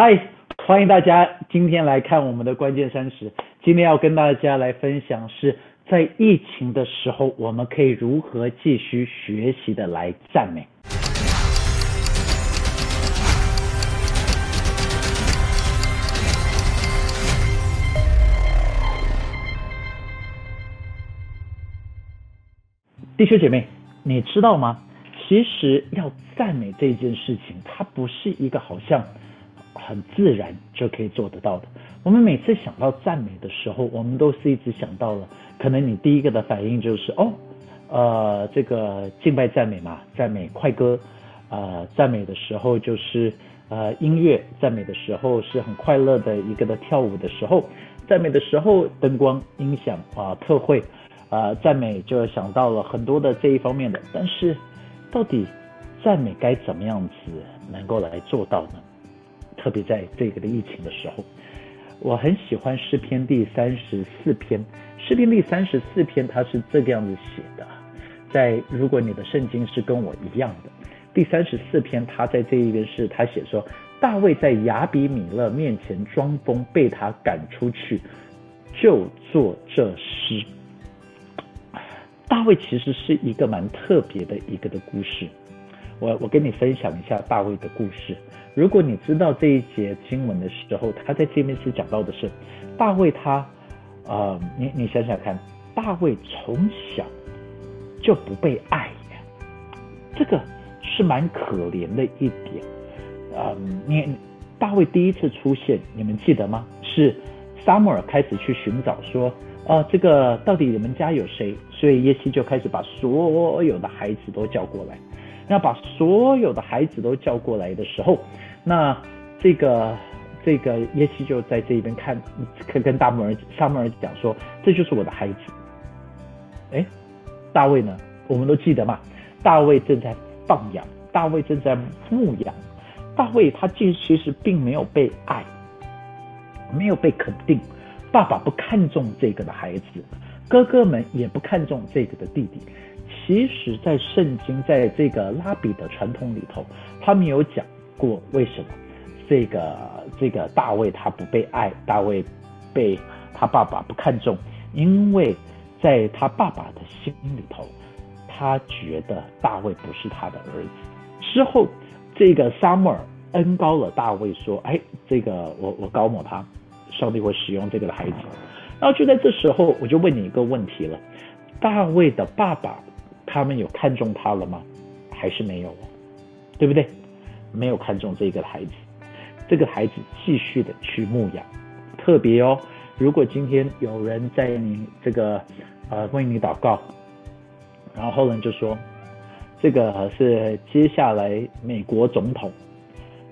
嗨，欢迎大家今天来看我们的关键三十。今天要跟大家来分享是在疫情的时候，我们可以如何继续学习的来赞美。弟兄姐妹，你知道吗？其实要赞美这件事情，它不是一个好像。很自然就可以做得到的。我们每次想到赞美的时候，我们都是一直想到了，可能你第一个的反应就是哦，呃，这个敬拜赞美嘛，赞美快歌，呃，赞美的时候就是呃音乐，赞美的时候是很快乐的一个的跳舞的时候，赞美的时候灯光音响啊特惠，啊赞美就想到了很多的这一方面的。但是到底赞美该怎么样子能够来做到呢？特别在这个的疫情的时候，我很喜欢诗篇第三十四篇。诗篇第三十四篇它是这个样子写的，在如果你的圣经是跟我一样的，第三十四篇他在这一边是他写说，大卫在亚比米勒面前装疯，被他赶出去，就做这诗。大卫其实是一个蛮特别的一个的故事。我我跟你分享一下大卫的故事。如果你知道这一节经文的时候，他在这边是讲到的是大卫他，呃，你你想想看，大卫从小就不被爱，这个是蛮可怜的一点。呃，你大卫第一次出现，你们记得吗？是萨母尔开始去寻找说，啊，这个到底你们家有谁？所以耶西就开始把所有的孩子都叫过来。要把所有的孩子都叫过来的时候，那这个这个耶西就在这一边看，跟跟大木儿、萨木儿讲说：“这就是我的孩子。”哎，大卫呢？我们都记得嘛？大卫正在放养，大卫正在牧养，大卫他其其实并没有被爱，没有被肯定，爸爸不看重这个的孩子，哥哥们也不看重这个的弟弟。其实，在圣经，在这个拉比的传统里头，他们有讲过为什么这个这个大卫他不被爱，大卫被他爸爸不看重，因为在他爸爸的心里头，他觉得大卫不是他的儿子。之后，这个撒母耳恩高了大卫，说：“哎，这个我我高某他，上帝会使用这个孩子。”然后就在这时候，我就问你一个问题了：大卫的爸爸。他们有看中他了吗？还是没有？对不对？没有看中这个孩子，这个孩子继续的去牧养。特别哦，如果今天有人在你这个呃为你祷告，然后呢就说这个是接下来美国总统，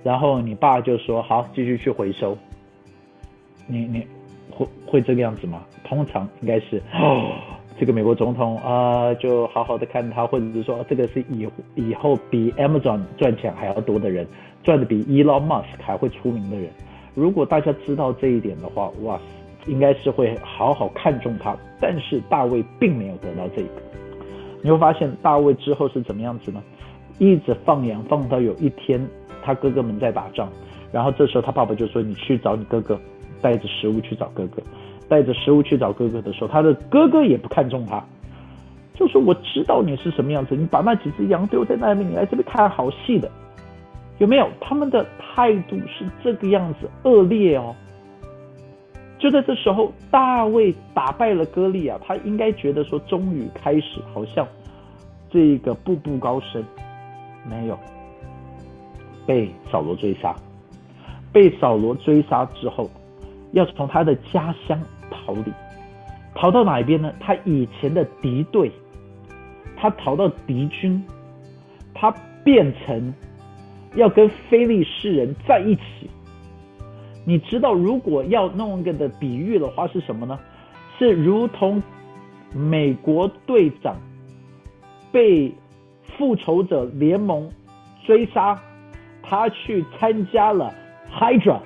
然后你爸就说好继续去回收，你你会会这个样子吗？通常应该是哦。这个美国总统啊，就好好的看他，或者是说，这个是以以后比 Amazon 赚钱还要多的人，赚的比 Elon Musk 还会出名的人。如果大家知道这一点的话，哇，应该是会好好看重他。但是大卫并没有得到这个。你会发现大卫之后是怎么样子呢？一直放羊，放到有一天他哥哥们在打仗，然后这时候他爸爸就说：“你去找你哥哥，带着食物去找哥哥。”带着食物去找哥哥的时候，他的哥哥也不看重他，就说：“我知道你是什么样子，你把那几只羊丢在那边，你来这边看好戏的，有没有？”他们的态度是这个样子，恶劣哦。就在这时候，大卫打败了歌利亚，他应该觉得说，终于开始，好像这个步步高升，没有被扫罗追杀，被扫罗追杀之后，要从他的家乡。逃离，逃到哪一边呢？他以前的敌对，他逃到敌军，他变成要跟非利士人在一起。你知道，如果要弄一个的比喻的话，是什么呢？是如同美国队长被复仇者联盟追杀，他去参加了 Hydra，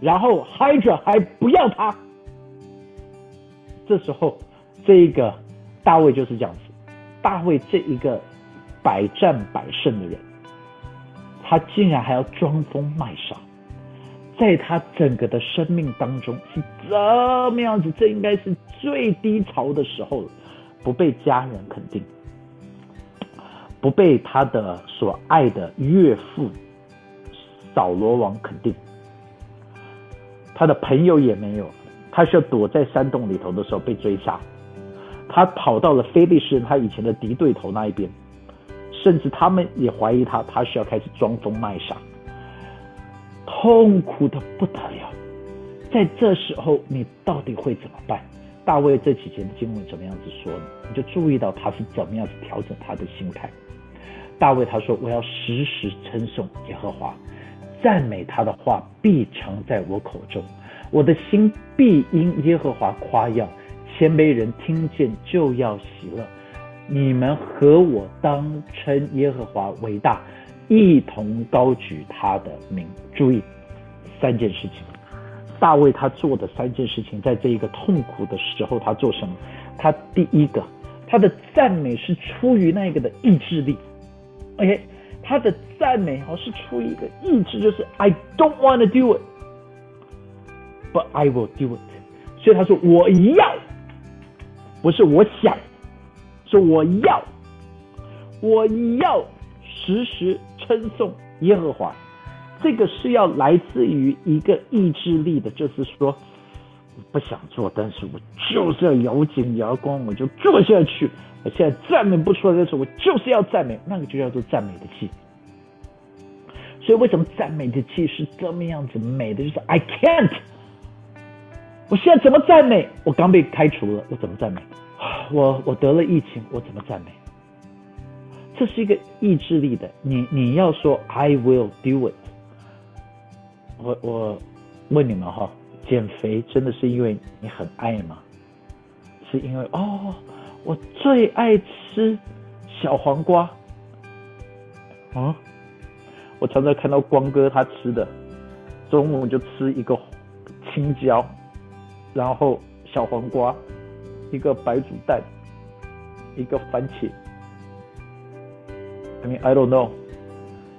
然后 Hydra 还不要他。这时候，这个大卫就是这样子。大卫这一个百战百胜的人，他竟然还要装疯卖傻，在他整个的生命当中是这么样子？这应该是最低潮的时候了，不被家人肯定，不被他的所爱的岳父扫罗王肯定，他的朋友也没有，他需要躲在山洞里头的时候被追杀，他跑到了菲利士人他以前的敌对头那一边，甚至他们也怀疑他，他需要开始装疯卖傻。痛苦的不得了，在这时候你到底会怎么办？大卫这几节的经文怎么样子说呢？你就注意到他是怎么样子调整他的心态。大卫他说：“我要时时称颂耶和华，赞美他的话必常在我口中，我的心必因耶和华夸耀。谦卑人听见就要喜乐。你们和我当称耶和华为大。”一同高举他的名。注意三件事情，大卫他做的三件事情，在这一个痛苦的时候，他做什么？他第一个，他的赞美是出于那个的意志力。OK，他的赞美哦是出于一个意志，就是 I don't want to do it，but I will do it。所以他说我要，不是我想，是我要，我要时时。称颂耶和华，这个是要来自于一个意志力的，就是说不想做，但是我就是要咬紧牙关，我就做下去。我现在赞美不出来的时候，我就是要赞美，那个就叫做赞美的气。所以为什么赞美的气是这么样子美的？就是 I can't，我现在怎么赞美？我刚被开除了，我怎么赞美？我我得了疫情，我怎么赞美？这是一个意志力的，你你要说 I will do it。我我问你们哈，减肥真的是因为你很爱吗？是因为哦，我最爱吃小黄瓜啊！我常常看到光哥他吃的，中午就吃一个青椒，然后小黄瓜，一个白煮蛋，一个番茄。I mean I don't know，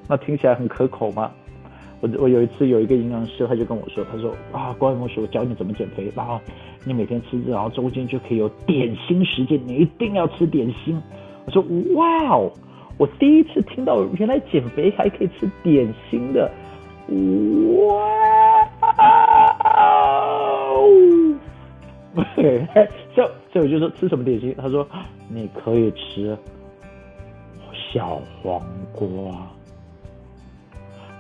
那听起来很可口吗？我我有一次有一个营养师，他就跟我说，他说啊，关老师，我教你怎么减肥，然后你每天吃，然后中间就可以有点心时间，你一定要吃点心。我说哇哦，我第一次听到原来减肥还可以吃点心的，哇哦！所以所以我就说吃什么点心？他说你可以吃。小黄瓜，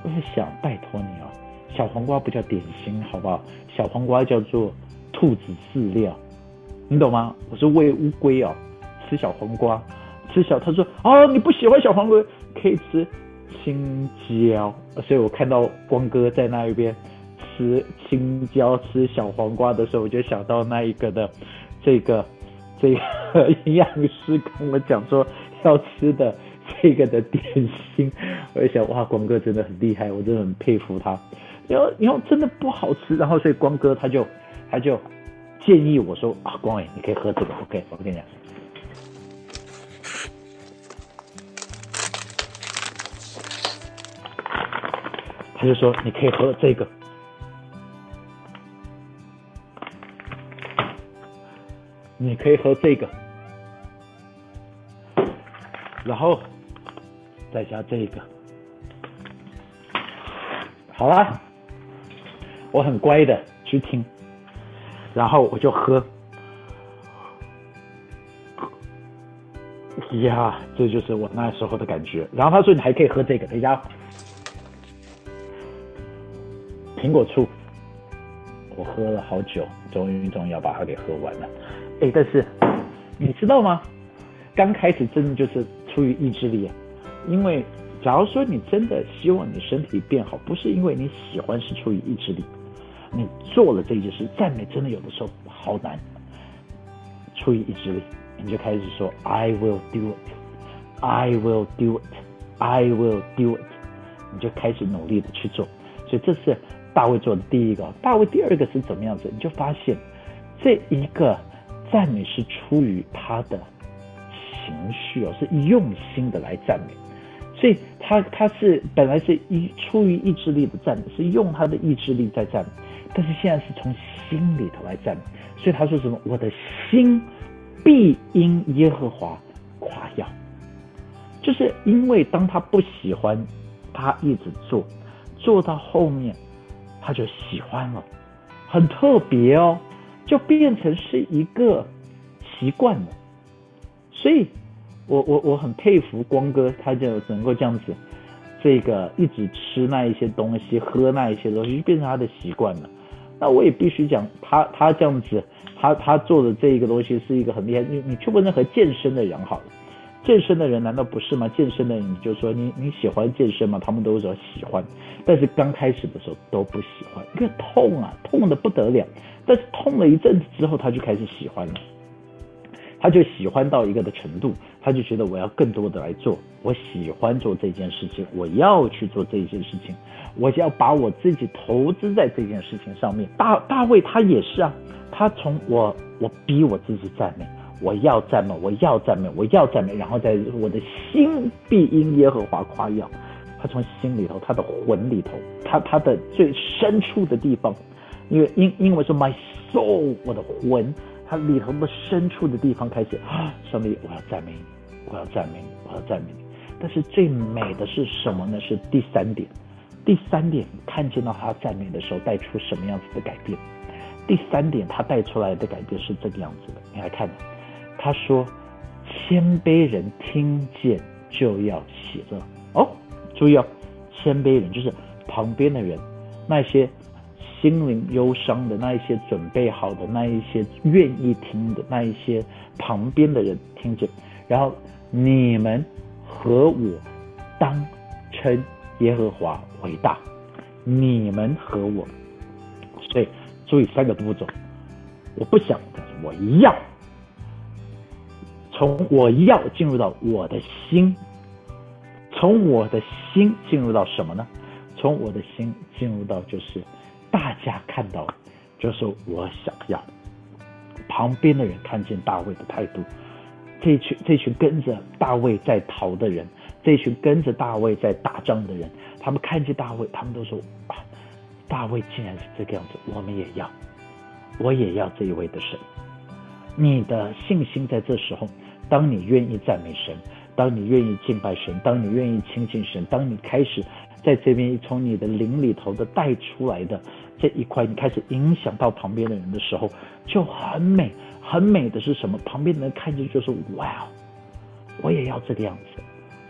我在想，拜托你哦，小黄瓜不叫点心，好不好？小黄瓜叫做兔子饲料，你懂吗？我是喂乌龟哦，吃小黄瓜，吃小。他说哦，你不喜欢小黄瓜，可以吃青椒。所以我看到光哥在那一边吃青椒、吃小黄瓜的时候，我就想到那一个的这个这个营养师跟我讲说要吃的。这个的点心，我就想哇，光哥真的很厉害，我真的很佩服他。然后，然后真的不好吃，然后所以光哥他就他就建议我说啊，光伟你可以喝这个，OK，我跟你讲，他就说你可以喝这个，你可以喝这个，然后。再加这个，好啦，我很乖的去听，然后我就喝，呀，这就是我那时候的感觉。然后他说你还可以喝这个，等一下，苹果醋，我喝了好久，终于终于要把它给喝完了。哎，但是你知道吗？刚开始真的就是出于意志力。因为，假如说你真的希望你身体变好，不是因为你喜欢，是出于意志力。你做了这件事，赞美真的有的时候好难。出于意志力，你就开始说 “I will do it, I will do it, I will do it”，你就开始努力的去做。所以这是大卫做的第一个。大卫第二个是怎么样子？你就发现这一个赞美是出于他的情绪哦，是用心的来赞美。所以他他是本来是一出于意志力的赞美，是用他的意志力在赞美，但是现在是从心里头来赞美。所以他说什么？我的心必因耶和华夸耀，就是因为当他不喜欢，他一直做，做到后面他就喜欢了，很特别哦，就变成是一个习惯了。所以。我我我很佩服光哥，他就能够这样子，这个一直吃那一些东西，喝那一些东西，就变成他的习惯了。那我也必须讲，他他这样子，他他做的这一个东西是一个很厉害。你你去问任何健身的人好了，健身的人难道不是吗？健身的人你就说你你喜欢健身吗？他们都说喜欢，但是刚开始的时候都不喜欢，因为痛啊，痛的不得了。但是痛了一阵子之后，他就开始喜欢了。他就喜欢到一个的程度，他就觉得我要更多的来做，我喜欢做这件事情，我要去做这件事情，我就要把我自己投资在这件事情上面。大大卫他也是啊，他从我我逼我自己赞美，我要赞美，我要赞美，我要赞美，然后在我的心必因耶和华夸耀。他从心里头，他的魂里头，他他的最深处的地方，因为英英文说 my soul，我的魂。它里头的深处的地方开始啊，上帝，我要赞美你，我要赞美你，我要赞美你。但是最美的是什么呢？是第三点。第三点，看见到他赞美的时候带出什么样子的改变？第三点，他带出来的改变是这个样子的。你来看，他说：“谦卑人听见就要喜乐。”哦，注意哦，谦卑人就是旁边的人，那些。心灵忧伤的那一些准备好的那一些愿意听的那一些旁边的人听着，然后你们和我当称耶和华为大，你们和我，所以注意三个步骤，我不想，但是我要从我要进入到我的心，从我的心进入到什么呢？从我的心进入到就是。大家看到，就是我想要。旁边的人看见大卫的态度，这群这群跟着大卫在逃的人，这群跟着大卫在打仗的人，他们看见大卫，他们都说：啊，大卫竟然是这个样子，我们也要，我也要这一位的神。你的信心在这时候，当你愿意赞美神，当你愿意敬拜神，当你愿意亲近神，当你开始在这边从你的灵里头的带出来的。这一块你开始影响到旁边的人的时候，就很美，很美的是什么？旁边的人看见就是哇，我也要这个样子，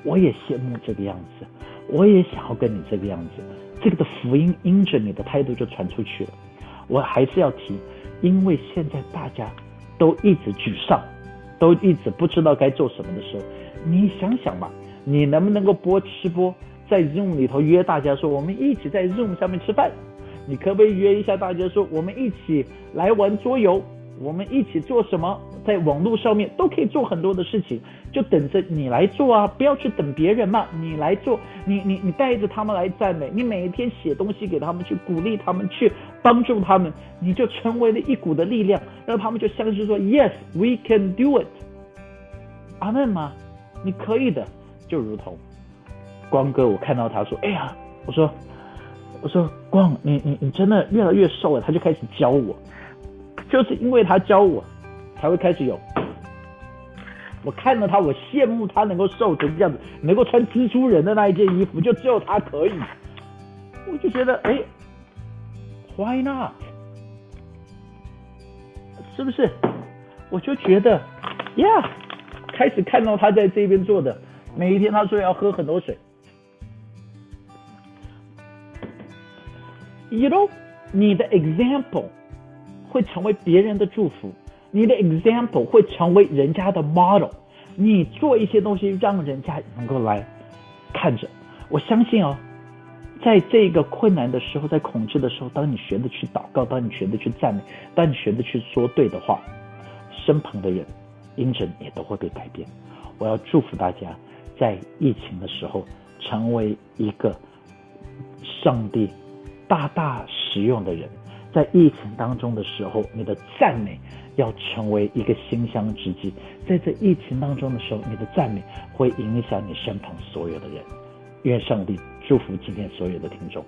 我也羡慕这个样子，我也想要跟你这个样子。这个的福音因着你的态度就传出去了。我还是要提，因为现在大家都一直沮丧，都一直不知道该做什么的时候，你想想吧，你能不能够播吃播，在 Zoom 里头约大家说，我们一起在 Zoom 上面吃饭？你可不可以约一下大家说，我们一起来玩桌游，我们一起做什么？在网络上面都可以做很多的事情，就等着你来做啊！不要去等别人嘛，你来做，你你你带着他们来赞美，你每一天写东西给他们，去鼓励他们，去帮助他们，你就成为了一股的力量，让他们就相信说，Yes, we can do it。阿门吗？你可以的，就如同光哥，我看到他说，哎呀，我说。我说光，你你你真的越来越瘦了。他就开始教我，就是因为他教我，才会开始有。我看到他，我羡慕他能够瘦成这样子，能够穿蜘蛛人的那一件衣服，就只有他可以。我就觉得，哎，Why not？是不是？我就觉得，Yeah，开始看到他在这边做的，每一天他说要喝很多水。You know，你的 example 会成为别人的祝福，你的 example 会成为人家的 model。你做一些东西，让人家能够来看着。我相信哦，在这个困难的时候，在恐惧的时候，当你学的去祷告，当你学的去赞美，当你学的去说对的话，身旁的人因着也都会被改变。我要祝福大家，在疫情的时候，成为一个上帝。大大实用的人，在疫情当中的时候，你的赞美要成为一个馨香之计。在这疫情当中的时候，你的赞美会影响你身旁所有的人。愿上帝祝福今天所有的听众。